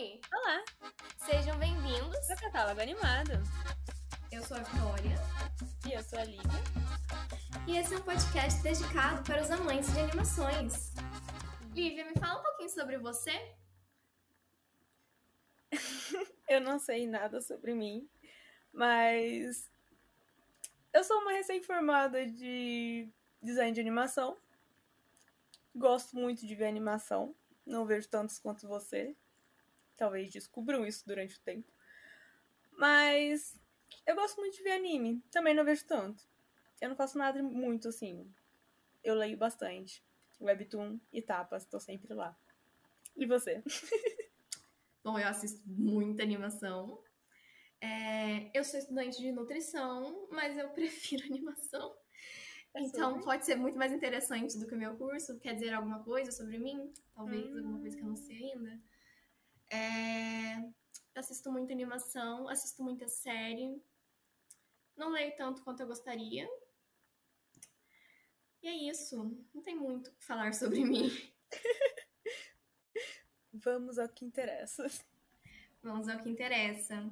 Oi! Olá! Sejam bem-vindos ao Catálogo Animado. Eu sou a Vitória. E eu sou a Lívia. E esse é um podcast dedicado para os amantes de animações. Lívia, me fala um pouquinho sobre você. eu não sei nada sobre mim, mas eu sou uma recém-formada de design de animação. Gosto muito de ver animação. Não vejo tantos quanto você. Talvez descubram isso durante o tempo. Mas eu gosto muito de ver anime. Também não vejo tanto. Eu não faço nada muito assim. Eu leio bastante. Webtoon e tapas, tô sempre lá. E você? Bom, eu assisto muita animação. É, eu sou estudante de nutrição, mas eu prefiro animação. É então sobre? pode ser muito mais interessante do que o meu curso. Quer dizer alguma coisa sobre mim? Talvez hum. alguma coisa que eu não sei ainda. É, assisto muita animação, assisto muita série. Não leio tanto quanto eu gostaria. E é isso. Não tem muito o que falar sobre mim. Vamos ao que interessa. Vamos ao que interessa.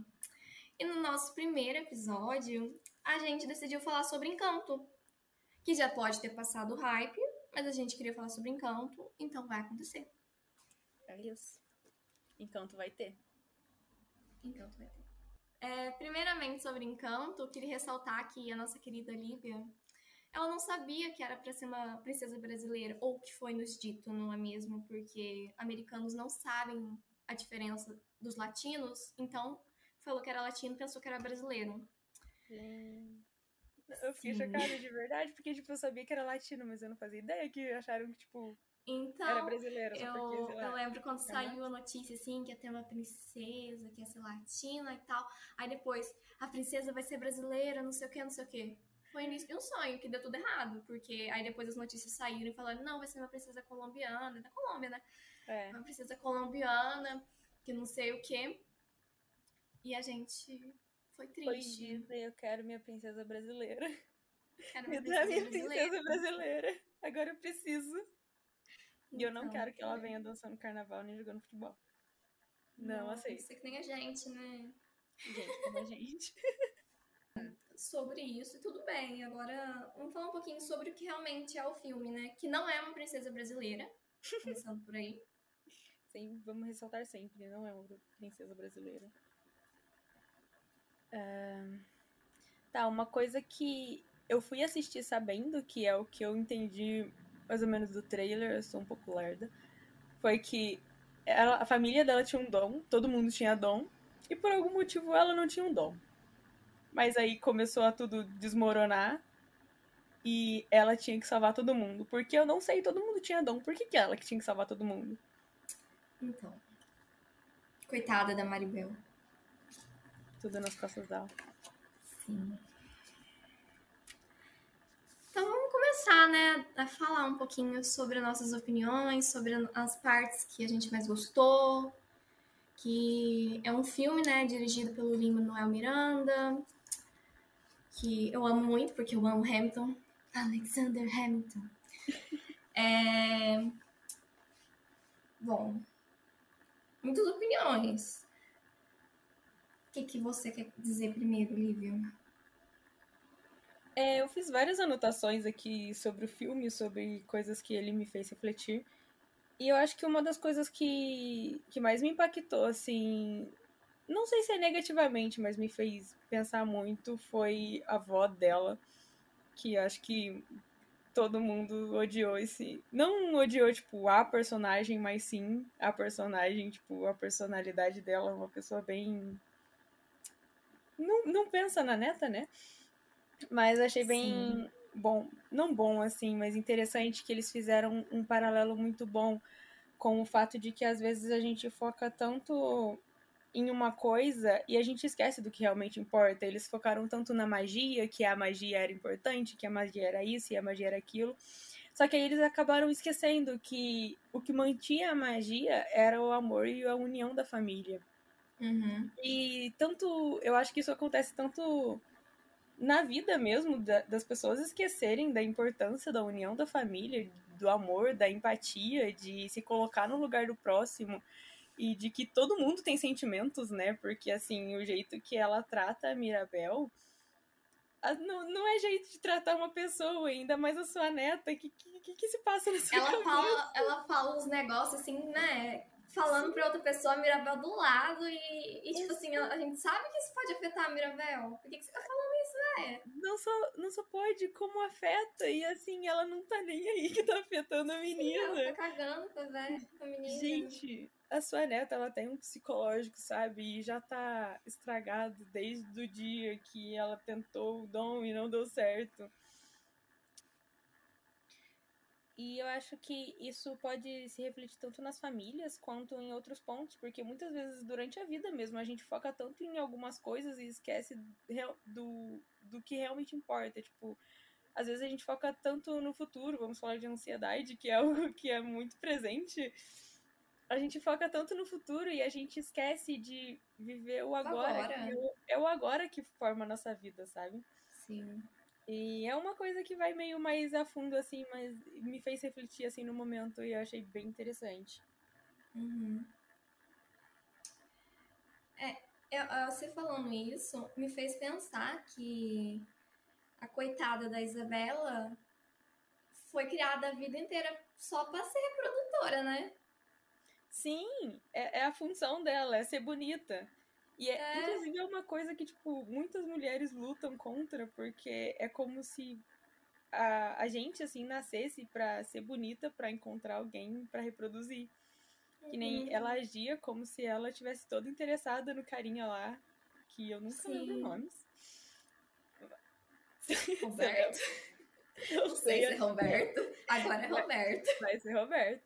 E no nosso primeiro episódio, a gente decidiu falar sobre Encanto, que já pode ter passado o hype, mas a gente queria falar sobre Encanto, então vai acontecer. É isso. Encanto vai ter. Encanto vai ter. É, primeiramente, sobre Encanto, eu queria ressaltar que a nossa querida Lívia, ela não sabia que era para ser uma princesa brasileira, ou que foi nos dito, não é mesmo? Porque americanos não sabem a diferença dos latinos, então falou que era latino e pensou que era brasileiro. É. Eu fiquei Sim. chocada de verdade, porque tipo, eu sabia que era latino, mas eu não fazia ideia que acharam que, tipo, então, brasileiro. Eu, porque, eu lembro quando saiu a notícia, assim, que ia ter uma princesa, que ia ser latina e tal. Aí depois, a princesa vai ser brasileira, não sei o que, não sei o que. Foi início de um sonho, que deu tudo errado. Porque aí depois as notícias saíram e falaram, não, vai ser uma princesa colombiana, da Colômbia, né? É. Uma princesa colombiana, que não sei o que. E a gente foi triste. Foi eu quero minha princesa brasileira. Quero minha, princesa, minha brasileira. princesa brasileira. Agora eu preciso. E eu não então, quero que ela venha dançando carnaval nem jogando futebol. Não, não aceito. Você que nem a gente, né? Gente, como a gente. sobre isso, tudo bem. Agora, vamos falar um pouquinho sobre o que realmente é o filme, né? Que não é uma princesa brasileira. Começando por aí. Sim, vamos ressaltar sempre, não é uma princesa brasileira. Uh... Tá, uma coisa que eu fui assistir sabendo, que é o que eu entendi mais ou menos do trailer, eu sou um pouco lerda, foi que ela, a família dela tinha um dom, todo mundo tinha dom, e por algum motivo ela não tinha um dom. Mas aí começou a tudo desmoronar e ela tinha que salvar todo mundo. Porque eu não sei, todo mundo tinha dom. Por que, que ela que tinha que salvar todo mundo? Então. Coitada da Maribel. Tudo nas costas dela. Sim. Então vamos começar, né, a falar um pouquinho sobre nossas opiniões, sobre as partes que a gente mais gostou, que é um filme, né, dirigido pelo Lin-Manuel Miranda, que eu amo muito, porque eu amo Hamilton, Alexander Hamilton. É... Bom, muitas opiniões. O que, que você quer dizer primeiro, Lívia? É, eu fiz várias anotações aqui sobre o filme, sobre coisas que ele me fez refletir. E eu acho que uma das coisas que, que mais me impactou, assim, não sei se é negativamente, mas me fez pensar muito, foi a avó dela, que acho que todo mundo odiou esse. Não odiou, tipo, a personagem, mas sim a personagem, tipo, a personalidade dela, uma pessoa bem. Não, não pensa na neta, né? Mas achei bem Sim. bom, não bom assim, mas interessante que eles fizeram um paralelo muito bom com o fato de que às vezes a gente foca tanto em uma coisa e a gente esquece do que realmente importa. Eles focaram tanto na magia, que a magia era importante, que a magia era isso e a magia era aquilo. Só que aí eles acabaram esquecendo que o que mantinha a magia era o amor e a união da família. Uhum. E tanto, eu acho que isso acontece tanto na vida mesmo da, das pessoas esquecerem da importância da união da família, do amor, da empatia, de se colocar no lugar do próximo. e de que todo mundo tem sentimentos, né? Porque, assim, o jeito que ela trata a Mirabel não, não é jeito de tratar uma pessoa, ainda mais a sua neta. O que, que, que, se passa nessa ela fala Ela fala uns negócios assim, né? Falando pra outra pessoa, a Mirabel do lado, e, e tipo assim, a, a, gente sabe que isso pode afetar a Mirabel. Por que, que você tá falando isso, velho? Não só, não só pode, como afeta. E assim, ela não tá nem aí que tá afetando a menina. Sim, ela tá cagando com a, com a menina. Gente, a sua neta, ela tem um psicológico, sabe? E já tá estragado desde o dia que ela tentou o dom e não deu certo. E eu acho que isso pode se refletir tanto nas famílias quanto em outros pontos, porque muitas vezes durante a vida mesmo a gente foca tanto em algumas coisas e esquece do, do que realmente importa. Tipo, às vezes a gente foca tanto no futuro, vamos falar de ansiedade, que é algo que é muito presente a gente foca tanto no futuro e a gente esquece de viver o agora. agora. É, o, é o agora que forma a nossa vida, sabe? Sim. E é uma coisa que vai meio mais a fundo, assim, mas me fez refletir, assim, no momento e eu achei bem interessante. Uhum. É, eu, você falando isso me fez pensar que a coitada da Isabela foi criada a vida inteira só para ser reprodutora, né? Sim, é, é, a função dela, é ser bonita. E é, é, inclusive é uma coisa que, tipo, muitas mulheres lutam contra, porque é como se a, a gente, assim, nascesse pra ser bonita, pra encontrar alguém pra reproduzir. Que nem uhum. ela agia como se ela tivesse toda interessada no carinha lá, que eu nunca Sim. lembro nomes. Roberto. Eu Não sei, sei se é Roberto. Agora é Roberto. Vai ser Roberto.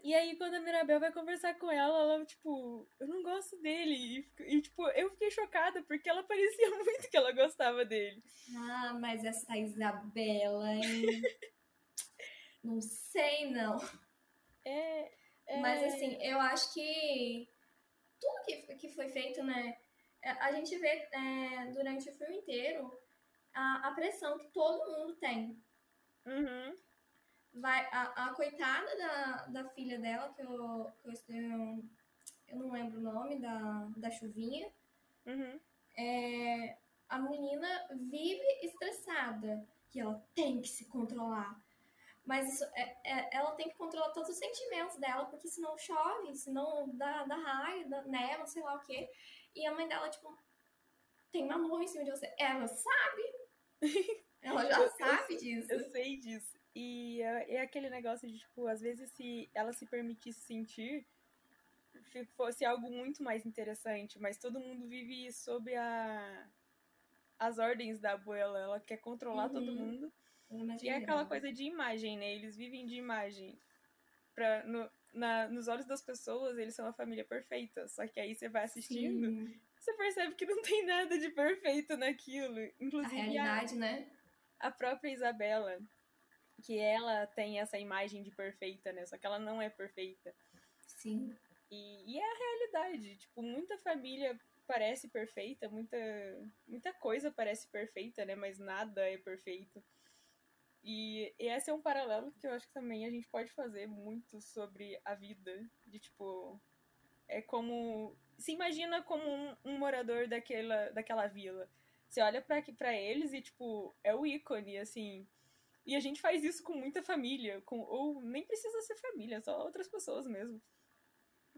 E aí, quando a Mirabel vai conversar com ela, ela, tipo, eu não gosto dele. E, tipo, eu fiquei chocada, porque ela parecia muito que ela gostava dele. Ah, mas essa Isabela, hein? não sei, não. É, é, Mas, assim, eu acho que tudo que, que foi feito, né? É, a gente vê é, durante o filme inteiro a, a pressão que todo mundo tem. Uhum vai a, a coitada da, da filha dela, que eu, que eu, eu não lembro o nome, da, da chuvinha. Uhum. É, a menina vive estressada, que ela tem que se controlar. Mas isso, é, é, ela tem que controlar todos os sentimentos dela, porque senão chove, senão dá, dá raio, dá neva, sei lá o quê. E a mãe dela, tipo, tem uma mão em cima de você. Ela sabe. ela já eu, sabe eu, disso. Eu sei disso. E é, é, aquele negócio de, tipo, às vezes se ela se permitisse sentir, fosse algo muito mais interessante, mas todo mundo vive sob a, as ordens da abuela, ela quer controlar uhum. todo mundo. E é aquela coisa de imagem, né? Eles vivem de imagem. Pra, no, na, nos olhos das pessoas, eles são a família perfeita. Só que aí você vai assistindo, Sim. você percebe que não tem nada de perfeito naquilo. Inclusive, a realidade, a, né? A própria Isabela, que ela tem essa imagem de perfeita, né? Só que ela não é perfeita. Sim. E, e é a realidade. Tipo, muita família parece perfeita, muita, muita coisa parece perfeita, né? Mas nada é perfeito. E, e esse é um paralelo que eu acho que também a gente pode fazer muito sobre a vida. De tipo. É como. Se imagina como um, um morador daquela, daquela vila. Você olha para eles e, tipo, é o ícone, assim e a gente faz isso com muita família, com ou nem precisa ser família, só outras pessoas mesmo.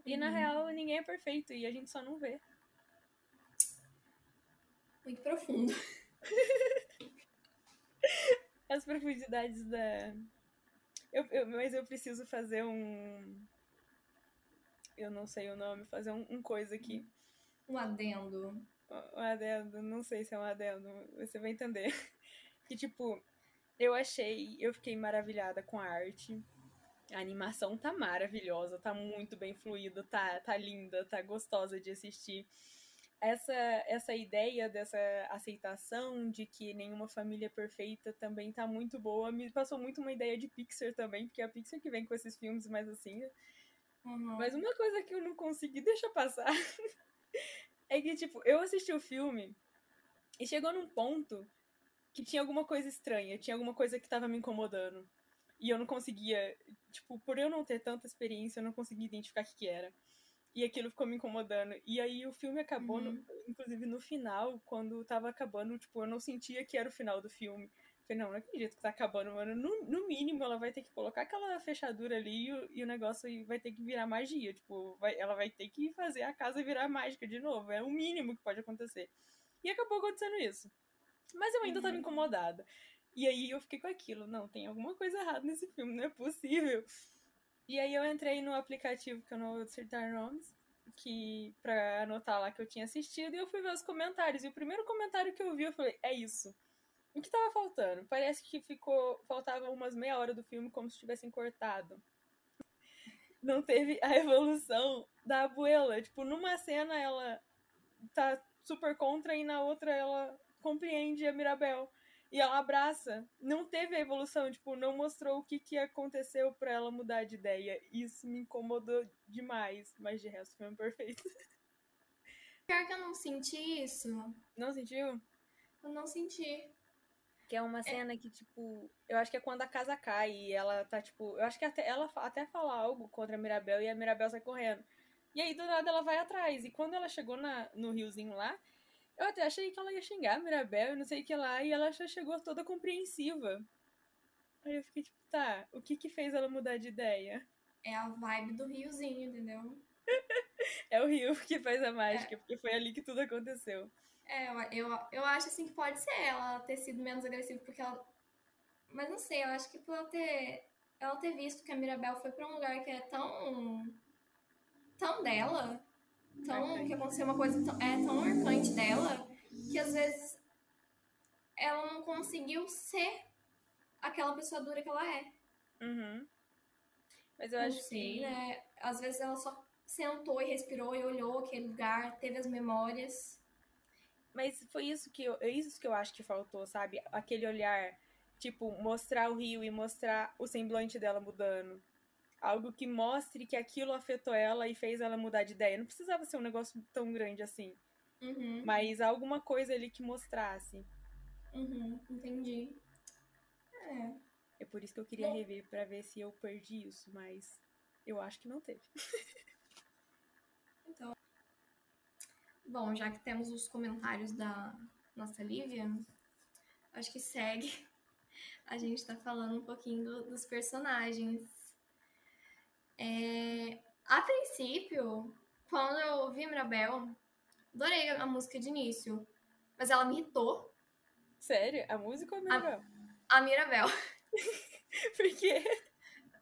E uhum. na real ninguém é perfeito e a gente só não vê. Muito profundo. As profundidades da. Eu, eu, mas eu preciso fazer um. Eu não sei o nome, fazer um, um coisa aqui. Um adendo. Um adendo, não sei se é um adendo, você vai entender. Que tipo, eu achei, eu fiquei maravilhada com a arte. A animação tá maravilhosa, tá muito bem fluida, tá, tá linda, tá gostosa de assistir. Essa, essa ideia dessa aceitação de que nenhuma família é perfeita também tá muito boa. Me passou muito uma ideia de Pixar também, porque é a Pixar que vem com esses filmes mais assim. Uhum. Mas uma coisa que eu não consegui deixar passar é que, tipo, eu assisti o filme e chegou num ponto que tinha alguma coisa estranha, tinha alguma coisa que estava me incomodando. E eu não conseguia, tipo, por eu não ter tanta experiência, eu não conseguia identificar o que, que era. E aquilo ficou me incomodando. E aí o filme acabou, uhum. no, inclusive no final, quando tava acabando, tipo, eu não sentia que era o final do filme. Falei, não, não acredito que tá acabando, mano. No, no mínimo, ela vai ter que colocar aquela fechadura ali e o, e o negócio vai ter que virar magia. Tipo, vai, ela vai ter que fazer a casa virar mágica de novo. É o mínimo que pode acontecer. E acabou acontecendo isso. Mas eu ainda uhum. tava incomodada. E aí eu fiquei com aquilo. Não, tem alguma coisa errada nesse filme, não é possível. E aí eu entrei no aplicativo que eu não vou citar nomes, que para anotar lá que eu tinha assistido, e eu fui ver os comentários. E o primeiro comentário que eu vi, eu falei, é isso. O que tava faltando? Parece que ficou. Faltava umas meia hora do filme como se tivessem cortado. Não teve a evolução da abuela. Tipo, numa cena ela tá super contra e na outra ela compreende a Mirabel. E ela abraça. Não teve a evolução, tipo, não mostrou o que, que aconteceu para ela mudar de ideia. Isso me incomodou demais. Mas de resto, foi um perfeito. Pior que eu não senti isso. Não sentiu? Eu não senti. Que é uma é. cena é. que, tipo, eu acho que é quando a casa cai e ela tá, tipo, eu acho que até ela até fala algo contra a Mirabel e a Mirabel sai correndo. E aí, do nada, ela vai atrás. E quando ela chegou na, no riozinho lá, eu até achei que ela ia xingar a Mirabel e não sei o que lá, e ela já chegou toda compreensiva. Aí eu fiquei tipo, tá, o que que fez ela mudar de ideia? É a vibe do riozinho, entendeu? é o rio que faz a mágica, é. porque foi ali que tudo aconteceu. É, eu, eu, eu acho assim que pode ser ela ter sido menos agressiva, porque ela. Mas não sei, eu acho que por ela ter. Ela ter visto que a Mirabel foi pra um lugar que é tão. tão dela. Tão. que aconteceu uma coisa tão, é tão marcante dela, que às vezes ela não conseguiu ser aquela pessoa dura que ela é. Uhum. Mas eu não acho sei, que. né? Às vezes ela só sentou e respirou e olhou aquele lugar, teve as memórias mas foi isso que eu, é isso que eu acho que faltou, sabe? Aquele olhar, tipo, mostrar o rio e mostrar o semblante dela mudando. Algo que mostre que aquilo afetou ela e fez ela mudar de ideia. Não precisava ser um negócio tão grande assim. Uhum. Mas alguma coisa ali que mostrasse. Uhum, entendi. É. É por isso que eu queria rever para ver se eu perdi isso, mas eu acho que não teve. então, Bom, já que temos os comentários da nossa Lívia, acho que segue. A gente tá falando um pouquinho do, dos personagens. É, a princípio, quando eu ouvi Mirabel, adorei a música de início, mas ela me irritou. Sério? A música ou a Mirabel? A, a Mirabel. Por quê?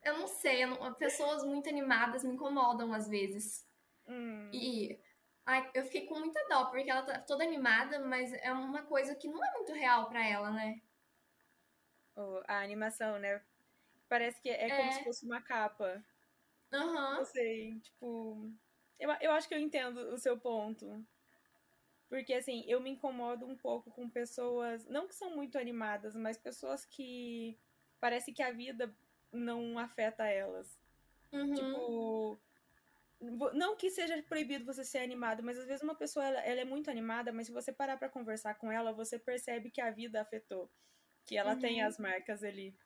Eu não sei, eu não, pessoas muito animadas me incomodam às vezes. Hum. E Ai, eu fiquei com muita dó, porque ela tá toda animada, mas é uma coisa que não é muito real para ela, né? Oh, a animação, né? Parece que é, é. como se fosse uma capa. Aham. Não sei, tipo. Eu, eu acho que eu entendo o seu ponto. Porque, assim, eu me incomodo um pouco com pessoas, não que são muito animadas, mas pessoas que parece que a vida não afeta elas. Uhum. Tipo, não que seja proibido você ser animado, mas às vezes uma pessoa ela, ela é muito animada, mas se você parar para conversar com ela, você percebe que a vida afetou, que ela uhum. tem as marcas ali.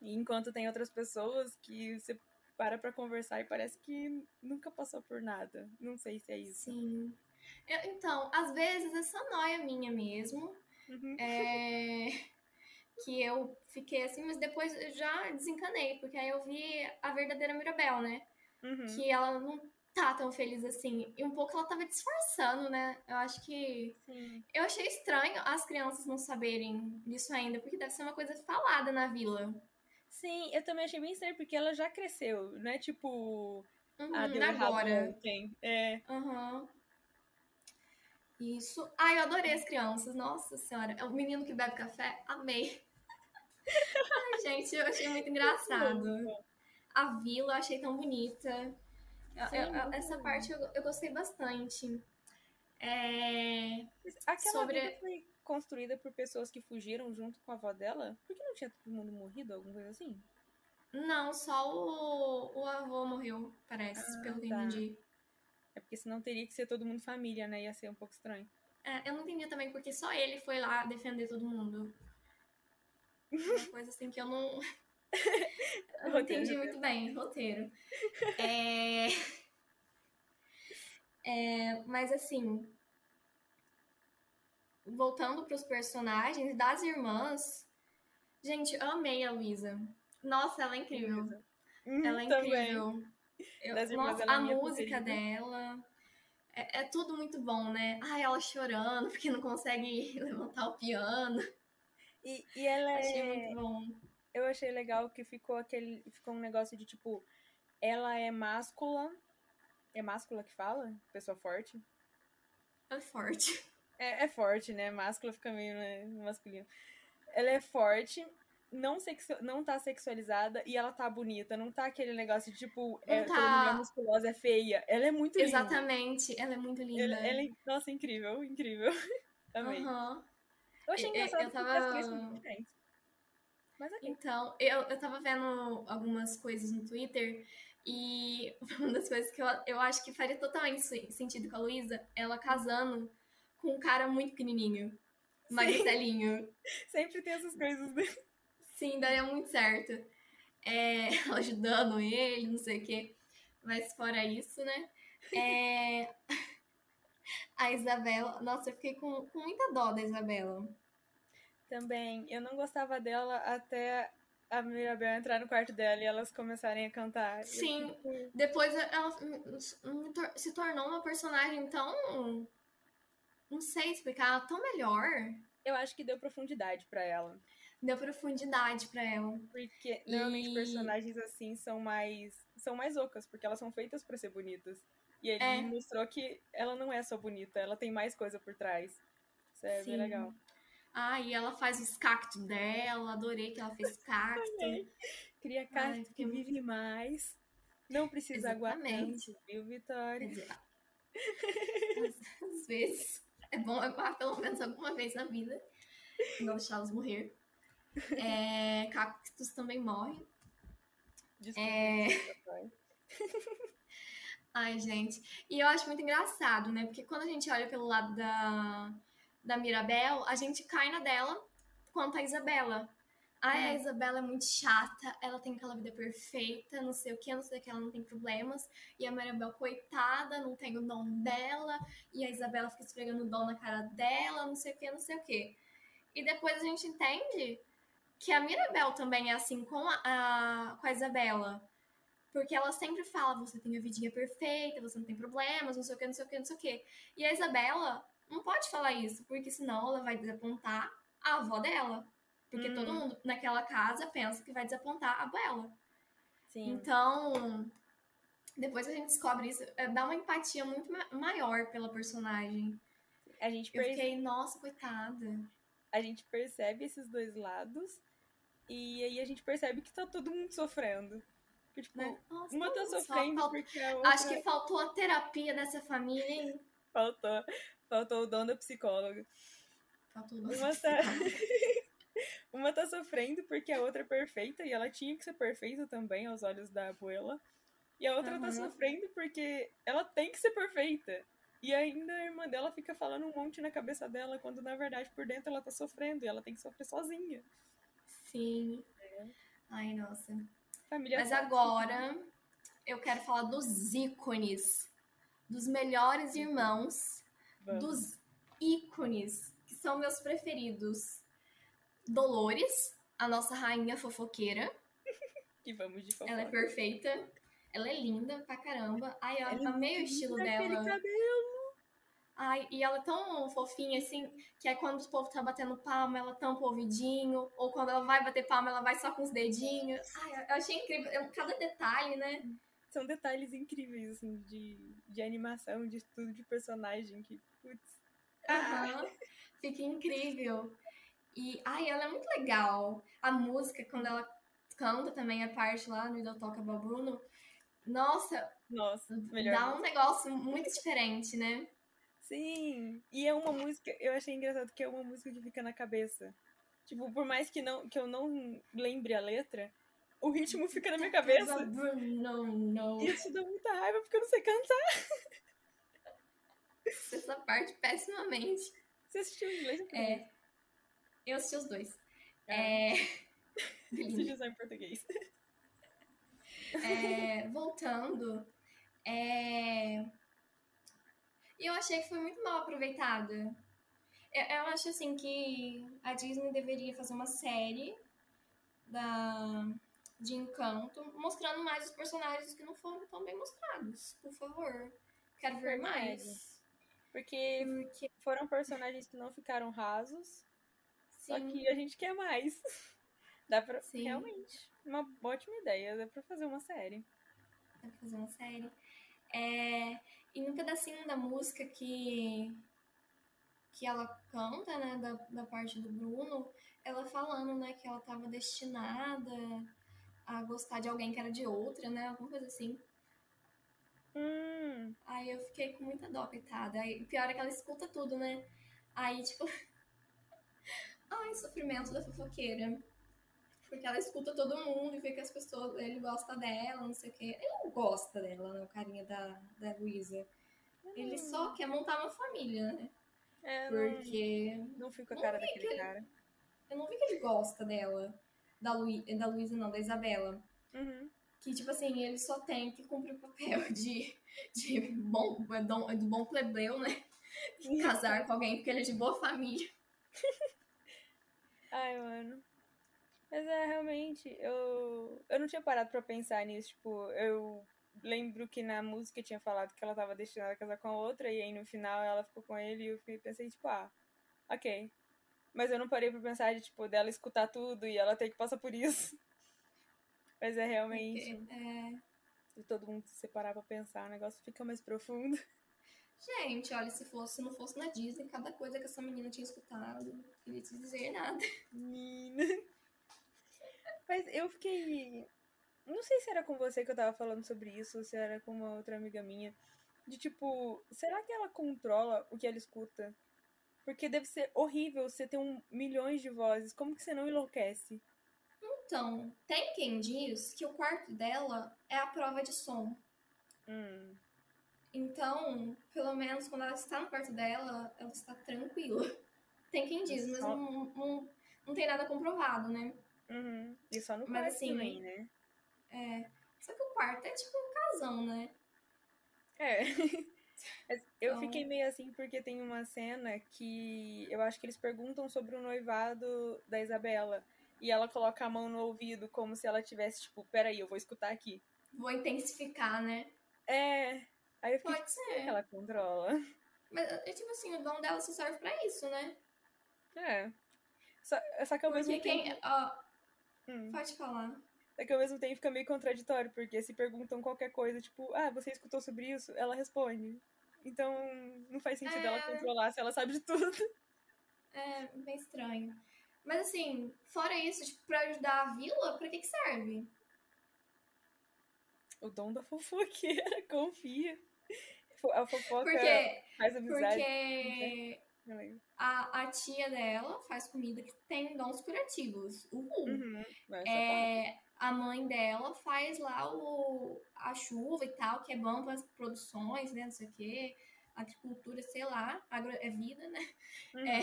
E enquanto tem outras pessoas que você para para conversar e parece que nunca passou por nada. Não sei se é isso. Sim. Eu, então, às vezes essa noia minha mesmo. Uhum. É que eu fiquei assim, mas depois eu já desencanei, porque aí eu vi a verdadeira Mirabel, né? Uhum. Que ela não tá tão feliz assim. E um pouco ela tava disfarçando, né? Eu acho que. Sim. Eu achei estranho as crianças não saberem disso ainda, porque deve ser uma coisa falada na vila. Sim, eu também achei bem estranho, porque ela já cresceu, né? Tipo. Uhum, a deu agora. Ontem. É. Uhum. Isso. Ai, eu adorei as crianças. Nossa senhora. É o menino que bebe café, amei. Ai, gente, eu achei muito engraçado a vila eu achei tão bonita. Sim, eu, eu, essa parte eu, eu, gostei bastante. É... Aquela sobre... foi construída por pessoas que fugiram junto com a avó dela? Por que não tinha todo mundo morrido, alguma coisa assim? Não, só o, o avô morreu, parece, ah, pelo que tá. entendi. É porque senão teria que ser todo mundo família, né? Ia ser um pouco estranho. É, eu não entendi também porque só ele foi lá defender todo mundo. Uma coisa assim que eu não. Eu não entendi muito bem, roteiro. É... É, mas assim, voltando para os personagens das irmãs, gente, amei a Luísa. Nossa, ela é incrível. Hum, ela é incrível. Eu, nossa, é a música dela. É, é tudo muito bom, né? Ai, ela chorando porque não consegue levantar o piano. E, e ela Achei é. muito bom. Eu achei legal que ficou aquele. Ficou um negócio de tipo. Ela é máscula. É máscula que fala? Pessoa forte? É forte. É, é forte, né? Máscula fica meio né, masculino. Ela é forte, não, sexu... não tá sexualizada e ela tá bonita. Não tá aquele negócio de tipo, é, Não toda tá. mulher musculosa é feia. Ela é muito linda. Exatamente. Ela é muito linda. Ela, ela é... Nossa, incrível, incrível. Amei. Aham. Eu achei Eu- engraçado eu porque tava- as três são muito diferentes. Mas ok. Então, eu, eu tava vendo algumas coisas no Twitter e uma das coisas que eu, eu acho que faria totalmente se- sentido com a Luísa, ela casando com um cara muito pequenininho, magricelinho. Sempre tem essas coisas. Né? Sim, daria muito certo. É, ajudando ele, não sei o quê. Mas fora isso, né? É, a Isabela. Nossa, eu fiquei com, com muita dó da Isabela. Também, eu não gostava dela até a Mirabel entrar no quarto dela e elas começarem a cantar. Sim. Depois ela se tornou uma personagem tão. Não sei explicar, tão melhor. Eu acho que deu profundidade pra ela. Deu profundidade pra ela. Porque normalmente E- personagens assim são mais são mais ocas, porque elas são feitas pra ser bonitas. E ele É. mostrou que ela não é só bonita, ela tem mais coisa por trás. Isso é bem Sim. legal. Ah, e ela faz os cactos dela. Adorei que ela fez cacto. Cria carta que fiquei muito- vive mais. Não precisa aguardar, Exatamente. viu, Quer Vitória? às vezes é bom aguardar pelo menos alguma vez na vida. Não deixá-los morrer. É, cactos também morrem. Desculpa, É. Ai, gente. E eu acho muito engraçado, né? Porque quando a gente olha pelo lado da, da Mirabel, a gente cai na dela quanto a Isabela. Ai, a É. Isabela é muito chata, ela tem aquela vida perfeita, não sei o que, não sei o que, ela não tem problemas. E a Mirabel, coitada, não tem o dom dela. E a Isabela fica esfregando o dom na cara dela, não sei o que, não sei o que. E depois a gente entende que a Mirabel também é assim com a, a- com a Isabela. Porque ela sempre fala, você tem a vidinha perfeita, você não tem problemas, não sei o que, não sei o que, não sei o que. E a Isabela não pode falar isso, porque senão ela vai desapontar a avó dela. Porque todo mundo naquela casa pensa que vai desapontar a dela. Sim. Então, depois que a gente descobre isso, é, dá uma empatia muito ma- maior pela personagem. A gente, Eu perce- fiquei, nossa, coitada. a gente percebe esses dois lados e aí a gente percebe que tá todo mundo sofrendo. Que, tipo, Né? Nossa, uma tá sofrendo sofre. porque a outra Acho que faltou a terapia dessa família, hein? faltou, faltou o dom da psicóloga. Faltou Uma nossa tá... psicóloga. uma tá sofrendo porque a outra é perfeita e ela tinha que ser perfeita também aos olhos da abuela. E a outra tá Aham. sofrendo porque ela tem que ser perfeita. E ainda a irmã dela fica falando um monte na cabeça dela, quando na verdade por dentro ela tá sofrendo e ela tem que sofrer sozinha. Sim. Ai, nossa. Família Mas tóxica. agora eu quero falar dos ícones, dos melhores irmãos, Vamos. dos ícones que são meus preferidos. Dolores, a nossa rainha fofoqueira. que vamos de fofoca. Ela é perfeita. Ela é linda pra caramba. Ai, eu Ela é amei o muito estilo dela. cabelo. Ai, e ela é tão fofinha assim, que é quando o povo tá batendo palma, ela tampa o ouvidinho, ou quando ela vai bater palma, ela vai só com os dedinhos. Ai, eu achei incrível, cada detalhe, né? São detalhes incríveis, assim, de, de animação, de estudo de personagem, que, putz. Ah, Aham. Fica incrível. E, ai, ela é muito legal. A música, quando ela canta também a parte lá no Idol About Bruno, nossa, nossa, melhor. dá um negócio muito diferente, né? Sim, e é uma música, eu achei engraçado que é uma música que fica na cabeça. Tipo, por mais que, não, que eu não lembre a letra, o ritmo fica na minha cabeça. No. E isso dá muita raiva porque eu não sei cantar. Essa parte pessimamente. Você assistiu em inglês? É, eu assisti os dois. Ah, É, Assistiu só em português. é, voltando, é, eu achei que foi muito mal aproveitada. Eu, eu acho assim que a Disney deveria fazer uma série da de Encanto, mostrando mais os personagens que não foram tão bem mostrados. Por favor. Quero ver mais. Porque, Porque foram personagens que não ficaram rasos. Só que a gente quer mais. Dá pra. Sim. Realmente. Uma ótima ideia. Dá pra fazer uma série. Dá pra fazer uma série. É, e no pedacinho da música que, que ela canta, né, da, da parte do Bruno, ela falando, né, que ela estava destinada a gostar de alguém que era de outra, né, alguma coisa assim. Hum. Aí eu fiquei com muita dó, coitada. Aí, pior é que ela escuta tudo, né? Aí, tipo. Ai, sofrimento da fofoqueira. Porque ela escuta todo mundo e vê que as pessoas. Ele gosta dela, não sei o quê. Ele não gosta dela, né? O carinha da, da Luísa. Ele só hum. quer montar uma família, né? É, Porque. Não, não fica a cara daquele ele, cara. Eu não vi que ele gosta dela. Da, Lu, da Luísa, não, da Isabela. Uhum. Que, tipo assim, ele só tem que cumprir o papel de, de bom, do bom plebeu, né? Casar com alguém porque ele é de boa família. Ai, mano. Mas é, realmente, eu, eu não tinha parado pra pensar nisso. Tipo, eu lembro que na música tinha falado que ela tava destinada a casar com a outra, e aí no final ela ficou com ele, e eu fiquei, pensei, tipo, ah, ok. Mas eu não parei pra pensar de, tipo, dela escutar tudo e ela ter que passar por isso. Mas é realmente. É. De todo mundo se separar pra pensar, o negócio fica mais profundo. Gente, olha, se fosse, se não fosse na Disney, cada coisa que essa menina tinha escutado, não queria te dizer nada. Menina. Mas eu fiquei. Não sei se era com você que eu tava falando sobre isso, ou se era com uma outra amiga minha. De tipo, será que ela controla o que ela escuta? Porque deve ser horrível você ter um milhões de vozes. Como que você não enlouquece? Então, tem quem diz que o quarto dela é a prova de som. Hum. Então, pelo menos quando ela está no quarto dela, ela está tranquila. Tem quem diz, mas não, não, não tem nada comprovado, né? Uhum. E só no Mas, quarto assim, também, né? É. Só que o quarto é tipo um casão, né? É. eu então... fiquei meio assim porque tem uma cena que eu acho que eles perguntam sobre o noivado da Isabela. E ela coloca a mão no ouvido como se ela tivesse, tipo, peraí, eu vou escutar aqui. Vou intensificar, né? É. Aí eu fiquei, Pode ser. que ela controla? Mas, é tipo assim, o dom dela só serve pra isso, né? É. Só, só que ao porque mesmo quem, tempo... Ó, Hum. Pode falar. É que ao mesmo tempo fica meio contraditório, porque se perguntam qualquer coisa, tipo, ah, você escutou sobre isso? Ela responde. Então não faz sentido é... ela controlar se ela sabe de tudo. É, bem estranho. Mas assim, fora isso, tipo, pra ajudar a vila, pra que que serve? O dom da fofoqueira, confia. A fofoca porque, faz amizade. Porque a, a tia dela faz comida que tem dons curativos. Uhul. Uhum, é, a mãe dela faz lá o, a chuva e tal, que é bom para as produções, né? Não sei o quê. Agricultura, sei lá. Agro, é vida, né? Uhum. É,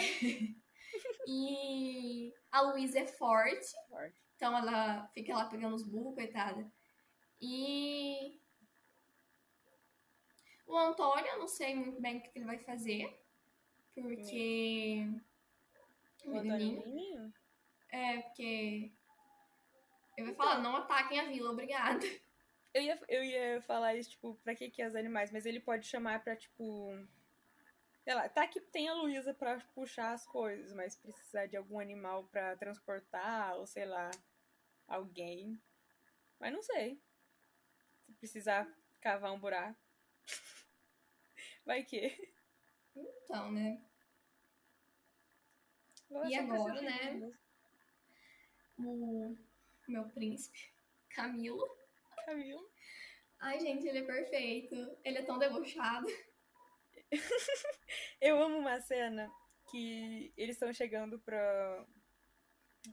e a Luísa é forte, forte. Então ela fica lá pegando os burros, coitada. E. O Antônio, eu não sei muito bem o que ele vai fazer. Porque. O Antônio É, porque. Eu ia falar, não ataquem a vila, obrigada. Eu ia, eu ia falar isso, tipo, pra que que as animais? Mas ele pode chamar pra, tipo... Sei lá, tá que tem a Luísa pra puxar as coisas, mas precisar de algum animal pra transportar, ou sei lá, alguém. Mas não sei. Se precisar cavar um buraco. Vai que. Então, né? e agora, né? O meu príncipe, Camilo. Camilo. Ai, gente, ele é perfeito. Ele é tão debochado. Eu amo uma cena que eles estão chegando pra,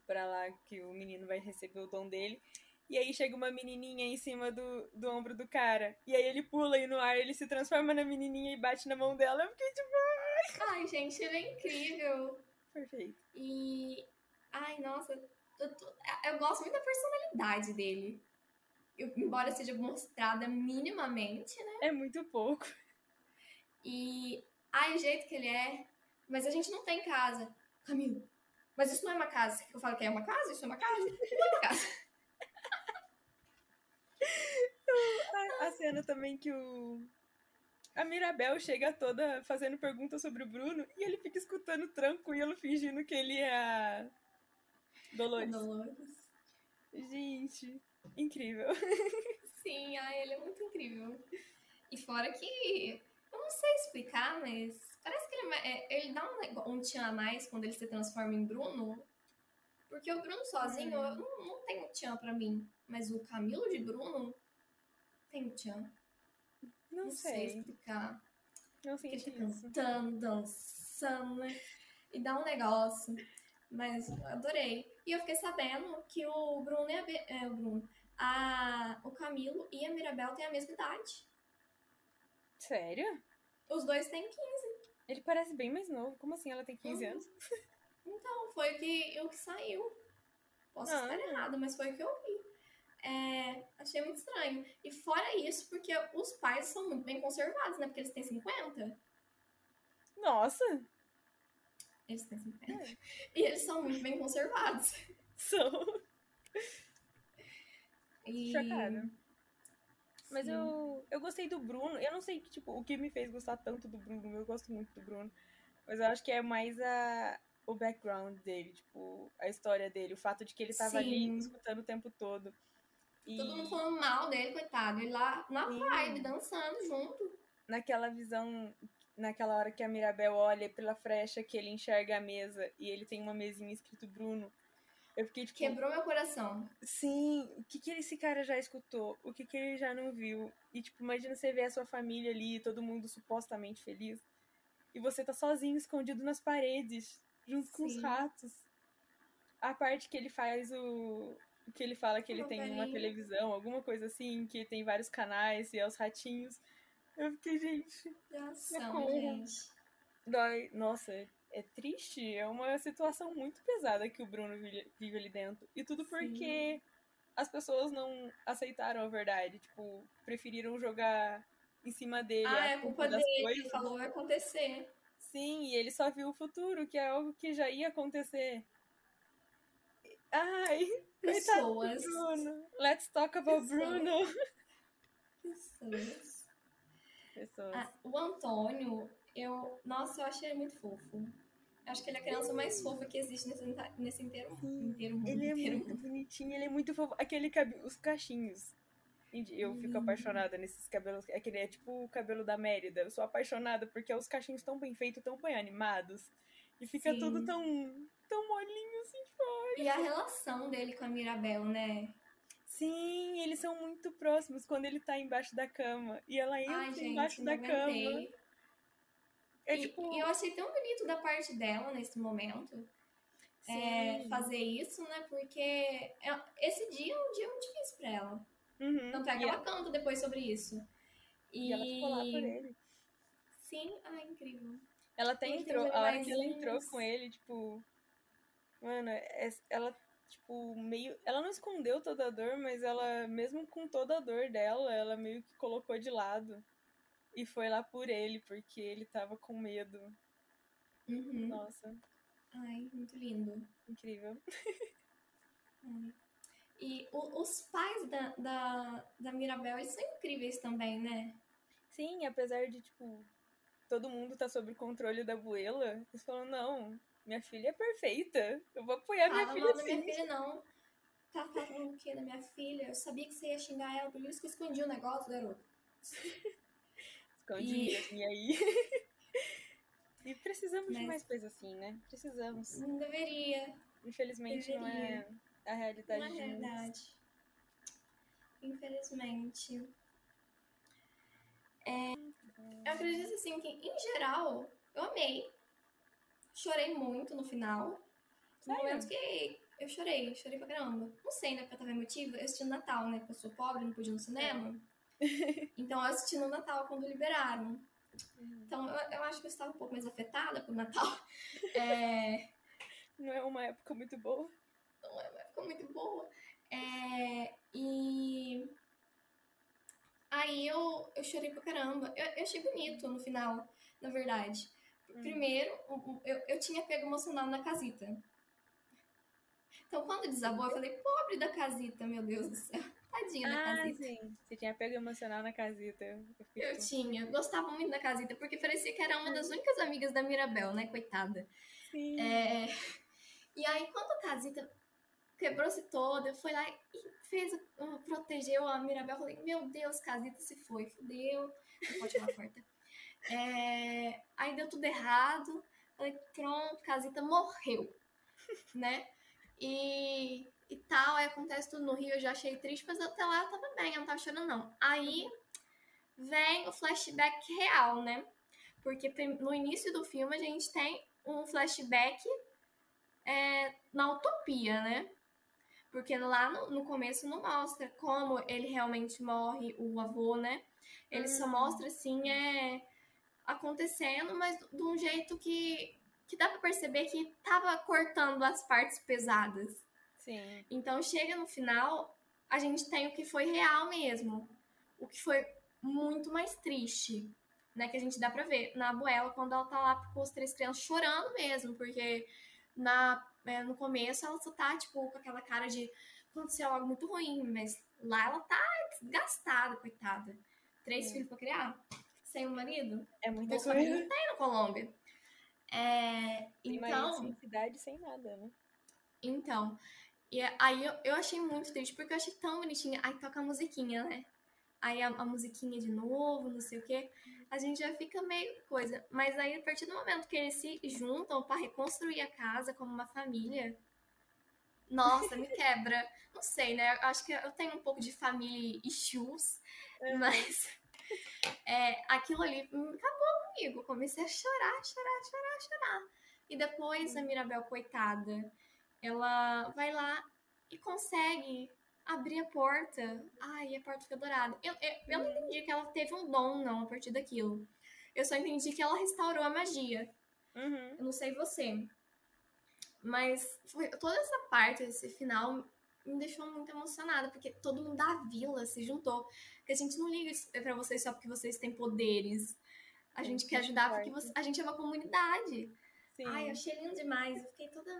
pra lá que o menino vai receber o dom dele. E aí chega uma menininha em cima do, do ombro do cara. E aí ele pula e no ar ele se transforma na menininha e bate na mão dela. Eu fiquei tipo. Ai, gente, ele é incrível. Perfeito. E. Ai, nossa, eu, tô... eu gosto muito da personalidade dele. Eu, embora seja mostrada minimamente, né? É muito pouco. E Ai, o jeito que ele é. Mas a gente não tem casa. Camilo, mas isso não é uma casa. Eu falo que é uma casa? Isso é uma casa? Não é uma casa. A, a cena também que o. A Mirabel chega toda fazendo perguntas sobre o Bruno e ele fica escutando tranquilo, fingindo que ele é a Dolores. Dolores. Gente, incrível. Sim, ai, ele é muito incrível. E fora que eu não sei explicar, mas parece que ele, é, ele dá um, um tchan a mais quando ele se transforma em Bruno. Porque o Bruno sozinho hum. não, não tem um tchan pra mim. Mas o Camilo de Bruno tem tchan. Não, não sei. sei. explicar. Não sei. Tá cantando, dançando, né? E dá um negócio. Mas adorei. E eu fiquei sabendo que o Bruno e a, Be é, o Bruno, a, o Camilo e a Mirabel têm a mesma idade. Sério? Os dois têm 15. Ele parece bem mais novo. Como assim ela tem 15 uhum. anos? Então, foi o que, o que saiu. Posso ah. estar errado, mas foi o que eu vi. É, achei muito estranho. E fora isso, porque os pais são muito bem conservados, né? Porque eles têm 50. Nossa! Eles têm 50. É. E eles são muito bem conservados. São. E... Chocada. Mas eu, eu gostei do Bruno. Eu não sei tipo, o que me fez gostar tanto do Bruno. Eu gosto muito do Bruno. Mas eu acho que é mais a, o background dele, tipo, a história dele. O fato de que ele tava Sim. ali escutando o tempo todo. E... Todo mundo falando mal dele, coitado. Ele lá na Sim. vibe, dançando junto. Naquela visão, naquela hora que a Mirabel olha pela frecha que ele enxerga a mesa e ele tem uma mesinha escrito Bruno. Eu fiquei tipo. Quebrou meu coração. Sim, o que, que esse cara já escutou? O que, que ele já não viu? E, tipo, imagina você ver a sua família ali, todo mundo supostamente feliz. E você tá sozinho, escondido nas paredes, junto Sim. com os ratos. A parte que ele faz o. Que ele fala que ele tem uma televisão, alguma coisa assim, que tem vários canais e é os ratinhos. Eu fiquei, gente. Ação, gente. Dói. Nossa, é triste, é uma situação muito pesada que o Bruno vive ali dentro. E tudo porque Sim. as pessoas não aceitaram a verdade, tipo, preferiram jogar em cima dele. Ah, é culpa dele, coisas. ele falou vai acontecer. Sim, e ele só viu o futuro, que é algo que já ia acontecer. Ai, pessoas. Bruno. Let's talk about pessoas. Bruno. Pessoas. Pessoas. Ah, o Antônio, eu. Nossa, eu achei ele muito fofo. Acho que ele é a criança mais fofa que existe nesse, nesse inteiro, inteiro mundo. Ele é muito mundo. bonitinho, ele é muito fofo. Aquele cabelo, os cachinhos. Eu fico hum. apaixonada nesses cabelos. Aquele é tipo o cabelo da Mérida. Eu sou apaixonada porque os cachinhos tão bem feitos, tão bem animados. E fica Sim. tudo tão, tão molinho assim, forte. E a relação dele com a Mirabel, né? Sim, eles são muito próximos quando ele tá embaixo da cama. E ela entra Ai, gente, embaixo da cama. É, e, tipo... e eu achei tão bonito da parte dela nesse momento. É, fazer isso, né? Porque é, esse dia é um dia muito difícil pra ela. Uhum, Tanto é que ela, ela canta depois sobre isso. E... e, ela ficou lá por ele. Sim, ah, incrível. Ela até entrou, a hora que ela entrou com ele, tipo. Mano, é, ela, tipo, meio. Ela não escondeu toda a dor, mas ela, mesmo com toda a dor dela, ela meio que colocou de lado. E foi lá por ele, porque ele tava com medo. Uhum. Nossa. Ai, muito lindo. Incrível. Ai. E o, os pais da, da, da Mirabel, eles são incríveis também, né? Sim, apesar de, tipo, todo mundo tá sob o controle da Buela, eles falam, não, minha filha é perfeita. Eu vou apoiar minha filha não, minha filha não. Tá falando o quê da minha filha? Eu sabia que você ia xingar ela, por isso que eu escondi o negócio, garoto. Esconde e... aí. e precisamos Mas... de mais coisas assim, né? Precisamos. Não deveria. Infelizmente deveria. não é a realidade. Não é a realidade. Infelizmente. É... Eu acredito assim que, em geral, eu amei. Chorei muito no final. No momento que eu chorei, chorei pra caramba. Não sei, né? Porque eu tava emotiva. Eu assisti no Natal, né? Porque eu sou pobre, não podia ir no cinema. então eu assisti no Natal quando liberaram. Uhum. Então eu, eu, acho que eu estava um pouco mais afetada com o Natal. É... Não é uma época muito boa. Não é uma época muito boa. É... E aí eu, eu chorei pra caramba. Eu, eu achei bonito no final, na verdade. Primeiro, eu, eu tinha pego emocional na casita. Então, quando desabou, eu falei, pobre da casita, meu Deus do céu. Tadinha da ah, casita. Sim. Você tinha pego emocional na casita. Eu, eu tinha. Gostava muito da casita, porque parecia que era uma das únicas amigas da Mirabel, né? Coitada. Sim. É... E aí, quando a casita quebrou-se toda, foi lá e fez, protegeu a Mirabel. Eu falei, meu Deus, casita se foi, fudeu. Não pode falar porta. É... Aí deu tudo errado. Falei, pronto, casita morreu, né? E, e tal, aí acontece tudo no Rio, eu já achei triste, mas até lá eu tava bem, eu não tava chorando, não. Aí vem o flashback real, né? Porque no início do filme a gente tem um flashback é, na utopia, né? Porque lá no, no, começo não mostra como ele realmente morre, o avô, né? Ele só uhum. mostra assim, é acontecendo, mas de um jeito que que dá para perceber que tava cortando as partes pesadas. Sim. Então chega no final, a gente tem o que foi real mesmo, o que foi muito mais triste, né? Que a gente dá pra ver na abuela quando ela tá lá com as três crianças chorando mesmo, porque na, é, no começo ela só tá, tipo, com aquela cara de aconteceu algo muito ruim, mas lá ela tá desgastada, coitada. Três filhos pra criar, sem um marido. É muita coisa. Não tem na Colômbia. É, então. Sem cidade, sem nada, né? Então. E aí eu, eu achei muito triste, porque eu achei tão bonitinha. Aí toca a musiquinha, né? Aí a, a musiquinha de novo, não sei o quê. A gente já fica meio coisa. Mas aí, a partir do momento que eles se juntam para reconstruir a casa como uma família, nossa, me quebra. Não sei, né? Acho que eu tenho um pouco de família issues, é. mas é, aquilo ali acabou comigo. Comecei a chorar, chorar, chorar, chorar. E depois a Mirabel, coitada, ela vai lá e consegue abrir a porta. Ai, a porta fica dourada. Eu, eu, eu não entendi que ela teve um dom, não, a partir daquilo. Eu só entendi que ela restaurou a magia. Uhum. Eu não sei você. Mas foi, toda essa parte, esse final, me deixou muito emocionada, porque todo mundo da vila se juntou. Porque a gente não liga para vocês só porque vocês têm poderes. A gente Sim, quer ajudar porque você, a gente é uma comunidade. Sim. Ai, eu achei lindo demais. Eu fiquei toda.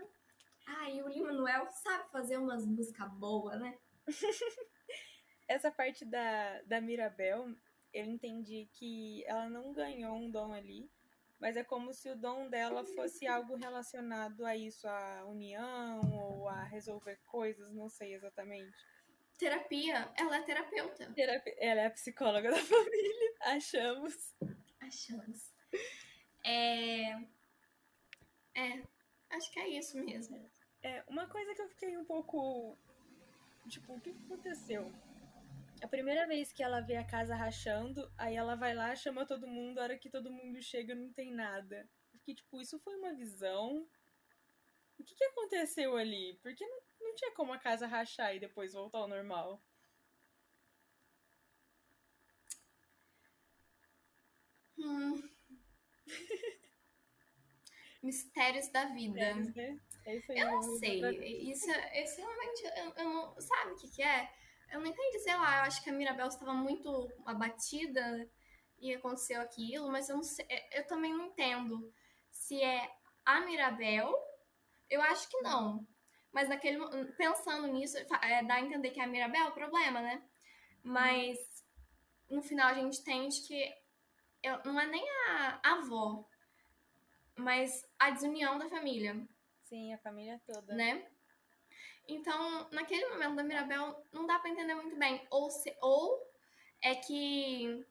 Ai, o Lima Manuel sabe fazer umas músicas boas, né? Essa parte da, da Mirabel, eu entendi que ela não ganhou um dom ali, mas é como se o dom dela fosse algo relacionado a isso, a união ou a resolver coisas, não sei exatamente. Terapia, ela é terapeuta. Terapia, ela é a psicóloga da família, achamos. Achamos. É... é, acho que é isso mesmo. É, uma coisa que eu fiquei um pouco. Tipo, o que aconteceu? A primeira vez que ela vê a casa rachando, aí ela vai lá, chama todo mundo, a hora que todo mundo chega não tem nada. Porque, tipo, isso foi uma visão. O que, que aconteceu ali? Porque não, não tinha como a casa rachar e depois voltar ao normal. Hum. Mistérios da vida. É, né? é isso aí, eu não sei. Isso, isso realmente. Eu, eu não, sabe o que, que é? Eu não entendi, sei lá, eu acho que a Mirabel estava muito abatida e aconteceu aquilo, mas eu não sei, é, eu também não entendo se é a Mirabel. Eu acho que não. Mas naquele pensando nisso, é, dá a entender que é a Mirabel é o problema, né? Mas no final a gente entende que eu, não é nem a, a avó, mas a desunião da família. Sim, a família toda. Né? Então, naquele momento da Mirabel, não dá para entender muito bem. Ou, se, ou é que,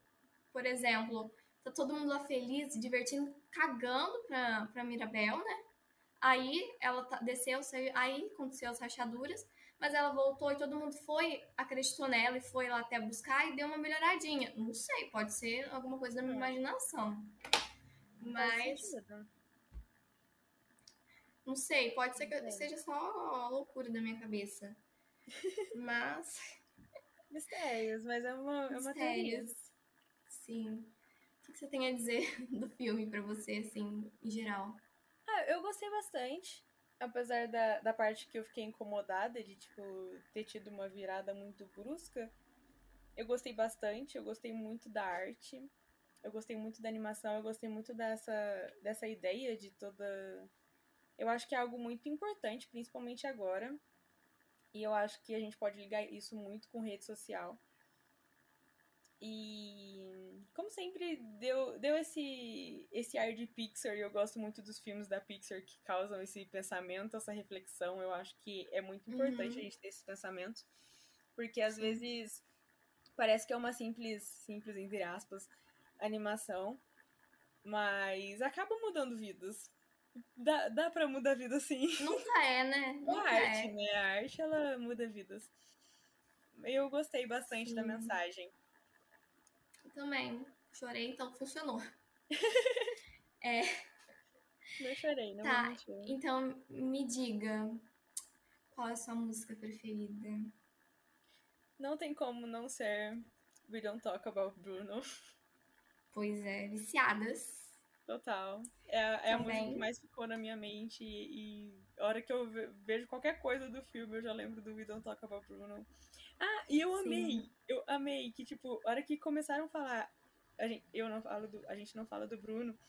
por exemplo, tá todo mundo lá feliz, se divertindo, cagando pra, pra Mirabel, né? Aí ela tá, desceu, saiu, aí aconteceu as rachaduras, mas ela voltou e todo mundo foi, acreditou nela e foi lá até buscar e deu uma melhoradinha. Não sei, pode ser alguma coisa da minha é. imaginação. Mas. Não sei, pode ser que seja só loucura da minha cabeça. Mas. Mistérios, mas é uma, é uma teoria. Sim. O que você tem a dizer do filme para você, assim, em geral? Ah, eu gostei bastante. Apesar da, da parte que eu fiquei incomodada de, tipo, ter tido uma virada muito brusca. Eu gostei bastante, eu gostei muito da arte. Eu gostei muito da animação, eu gostei muito dessa, dessa ideia de toda. Eu acho que é algo muito importante, principalmente agora. E eu acho que a gente pode ligar isso muito com rede social. E como sempre deu, deu esse, esse ar de Pixar, e eu gosto muito dos filmes da Pixar que causam esse pensamento, essa reflexão. Eu acho que é muito importante uhum. a gente ter esses pensamentos, porque às vezes parece que é uma simples, simples entre aspas, animação, mas acaba mudando vidas. Dá, dá pra mudar vida sim. Nunca é, né? Nunca a arte, é. né? A arte, ela muda vidas. Eu gostei bastante sim. da mensagem. Também. Chorei, então funcionou. é. Não chorei, não Tá, então me diga, qual é a sua música preferida? Não tem como não ser We Don't Talk About Bruno. Pois é, viciadas. Total. É, é a música que mais ficou na minha mente e, e a hora que eu vejo qualquer coisa do filme eu já lembro do We Don't Talk About Bruno. Ah, e eu amei, Sim. eu amei que, tipo, a hora que começaram a falar, a gente, eu não falo do, a gente não fala do Bruno,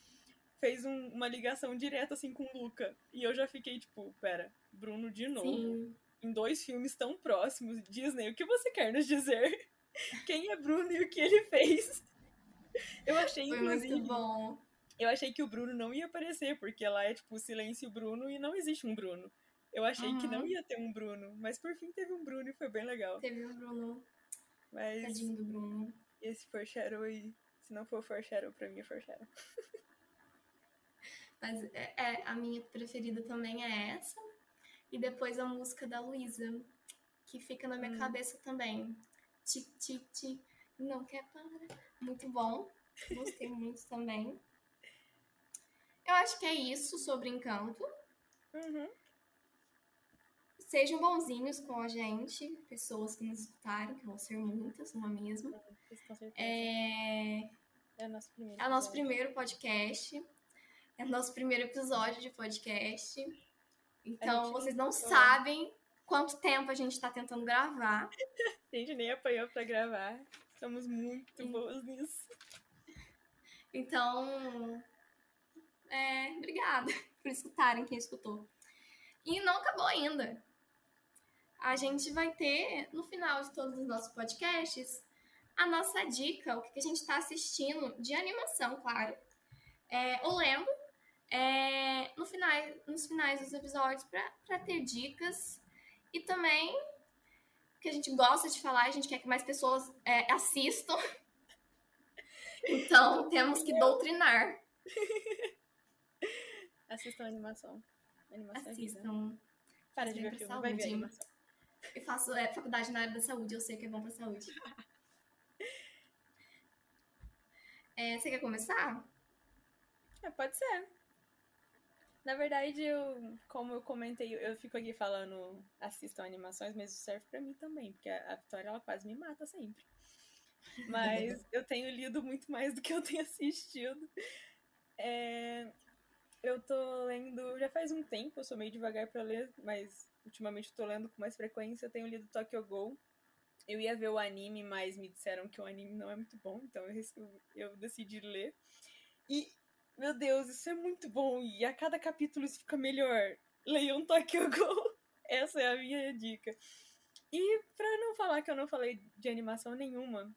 fez um, uma ligação direta, assim, com o Luca. E eu já fiquei, tipo, pera, Bruno de novo. Sim. Em dois filmes tão próximos, Disney, o que você quer nos dizer? Quem é Bruno e o que ele fez? Eu achei, Foi inclusive... muito bom. Eu achei que o Bruno não ia aparecer, porque lá é, tipo, Silêncio Bruno e não existe um Bruno. Eu achei uhum. que não ia ter um Bruno, mas por fim teve um Bruno e foi bem legal. Teve um Bruno. Mas Tadinho do Bruno. Esse foreshadow aí, se não for foreshadow, pra mim é foreshadow. mas é, é, a minha preferida também é essa. E depois a música da Luísa, que fica na minha hum. cabeça também. Tic, tic, não quer parar. Muito bom. Gostei muito também. Eu acho que é isso sobre Encanto. Uhum. Sejam bonzinhos com a gente, pessoas que nos escutaram, que vão ser muitas, não é mesmo? É, é nosso primeiro, é nosso primeiro podcast. É nosso primeiro episódio de podcast. Então, vocês não sabem quanto tempo a gente está tentando gravar. a gente nem apanhou para gravar. Estamos muito Sim. boas nisso. Então, é, obrigada por escutarem quem escutou. E não acabou ainda a gente vai ter, no final de todos os nossos podcasts, a nossa dica, o que a gente está assistindo de animação, claro. É, ou lendo, é, no final, nos finais dos episódios para ter dicas. E também, que a gente gosta de falar, a gente quer que mais pessoas é, assistam. Então, temos que doutrinar. Assistam a animação. animação é Assistam. Para de ver filme, vai ver animação. Eu faço é, faculdade na área da saúde, eu sei que é bom pra saúde. É, você quer começar? É, pode ser. Na verdade, eu, como eu comentei, eu fico aqui falando assistam animações, mas isso serve para mim também, porque a Vitória ela quase me mata sempre. Mas eu tenho lido muito mais do que eu tenho assistido. É, eu tô lendo, já faz um tempo, eu sou meio devagar para ler, mas ultimamente estou lendo com mais frequência. Eu tenho lido Tokyo Go. Eu ia ver o anime, mas me disseram que o anime não é muito bom, então eu, eu decidi ler. E, meu Deus, isso é muito bom. E a cada capítulo isso fica melhor. Leiam Tokyo Go. Essa é a minha dica. E pra não falar que eu não falei de animação nenhuma,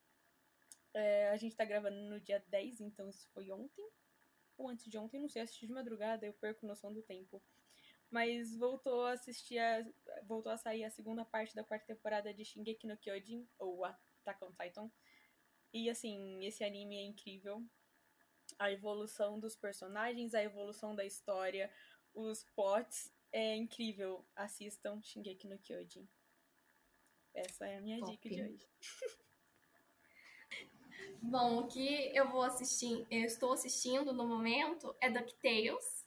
é, a gente tá gravando no dia 10, então isso foi ontem. Ou antes de ontem, não sei, assisti de madrugada, eu perco noção do tempo mas voltou a assistir a, voltou a sair a segunda parte da quarta temporada de Shingeki no Kyojin ou Attack on Titan. E assim, esse anime é incrível. A evolução dos personagens, a evolução da história, os plots é incrível. Assistam Shingeki no Kyojin. Essa é a minha Top. dica de hoje. Bom, o que eu vou assistir, eu estou assistindo no momento é DuckTales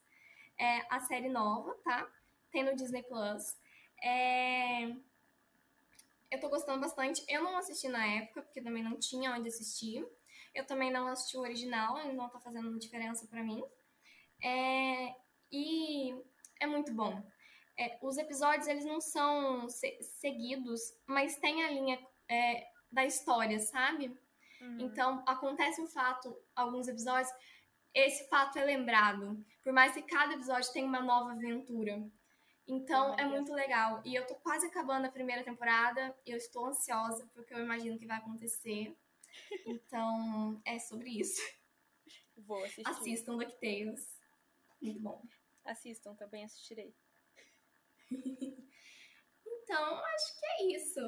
é a série nova, tá? Tem no Disney Plus. É... Eu tô gostando bastante. Eu não assisti na época, porque também não tinha onde assistir. Eu também não assisti o original, não tá fazendo diferença para mim. É... E é muito bom. É, os episódios, eles não são se seguidos, mas tem a linha é, da história, sabe? Uhum. Então, acontece um fato, alguns episódios, esse fato é lembrado. Por mais que cada episódio tenha uma nova aventura. Então, é muito legal. E eu tô quase acabando a primeira temporada. E eu estou ansiosa, porque eu imagino que vai acontecer. Então, é sobre isso. Vou assistir. Assistam DuckTales. Muito bom. Assistam, também assistirei. então, acho que é isso.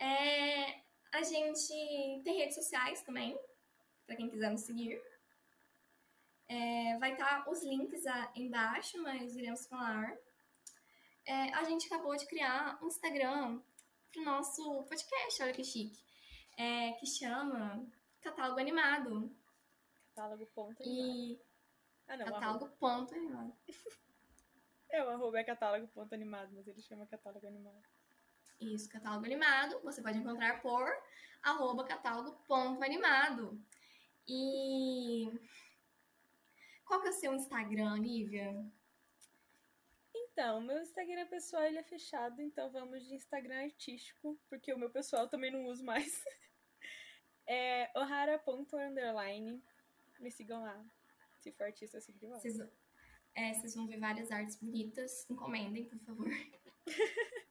É, a gente tem redes sociais também, para quem quiser nos seguir. É, vai estar tá os links embaixo, mas iremos falar. É, a gente acabou de criar um Instagram pro nosso podcast, olha que chique. É, que chama Catálogo Animado. Catálogo ponto animado. E... Ah, não, catálogo arroba. ponto animado. É, o arroba é catálogo ponto animado, mas ele chama catálogo animado. Isso, catálogo animado. Você pode encontrar por arroba catálogo ponto animado. E qual que é o seu Instagram, Lívia? Então, meu Instagram pessoal ele é fechado, então vamos de Instagram artístico, porque o meu pessoal também não uso mais. é ohara.underline. Me sigam lá. Se for artista, siga de volta. Vocês, é, vocês vão ver várias artes bonitas. Encomendem, por favor.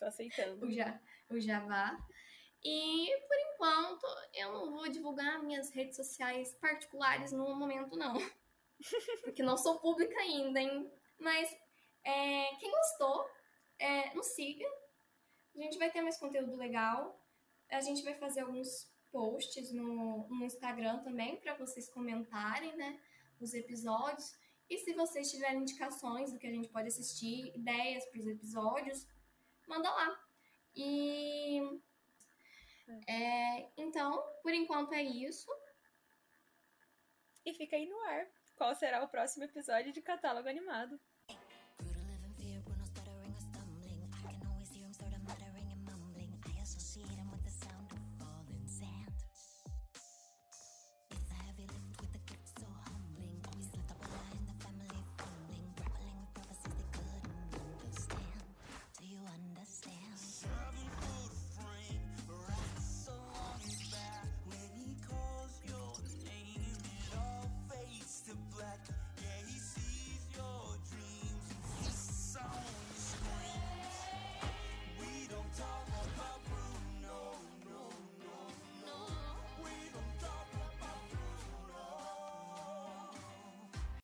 Tô aceitando. O, ja, o Java. E, por enquanto, eu não vou divulgar minhas redes sociais particulares no momento, não. Porque não sou pública ainda, hein? Mas, é, quem gostou, é, nos siga. A gente vai ter mais conteúdo legal. A gente vai fazer alguns posts no, no Instagram também para vocês comentarem, né? Os episódios. E se vocês tiverem indicações do que a gente pode assistir, ideias para os episódios, manda lá. E é, então, por enquanto é isso. E fica aí no ar. Qual será o próximo episódio de Catálogo Animado?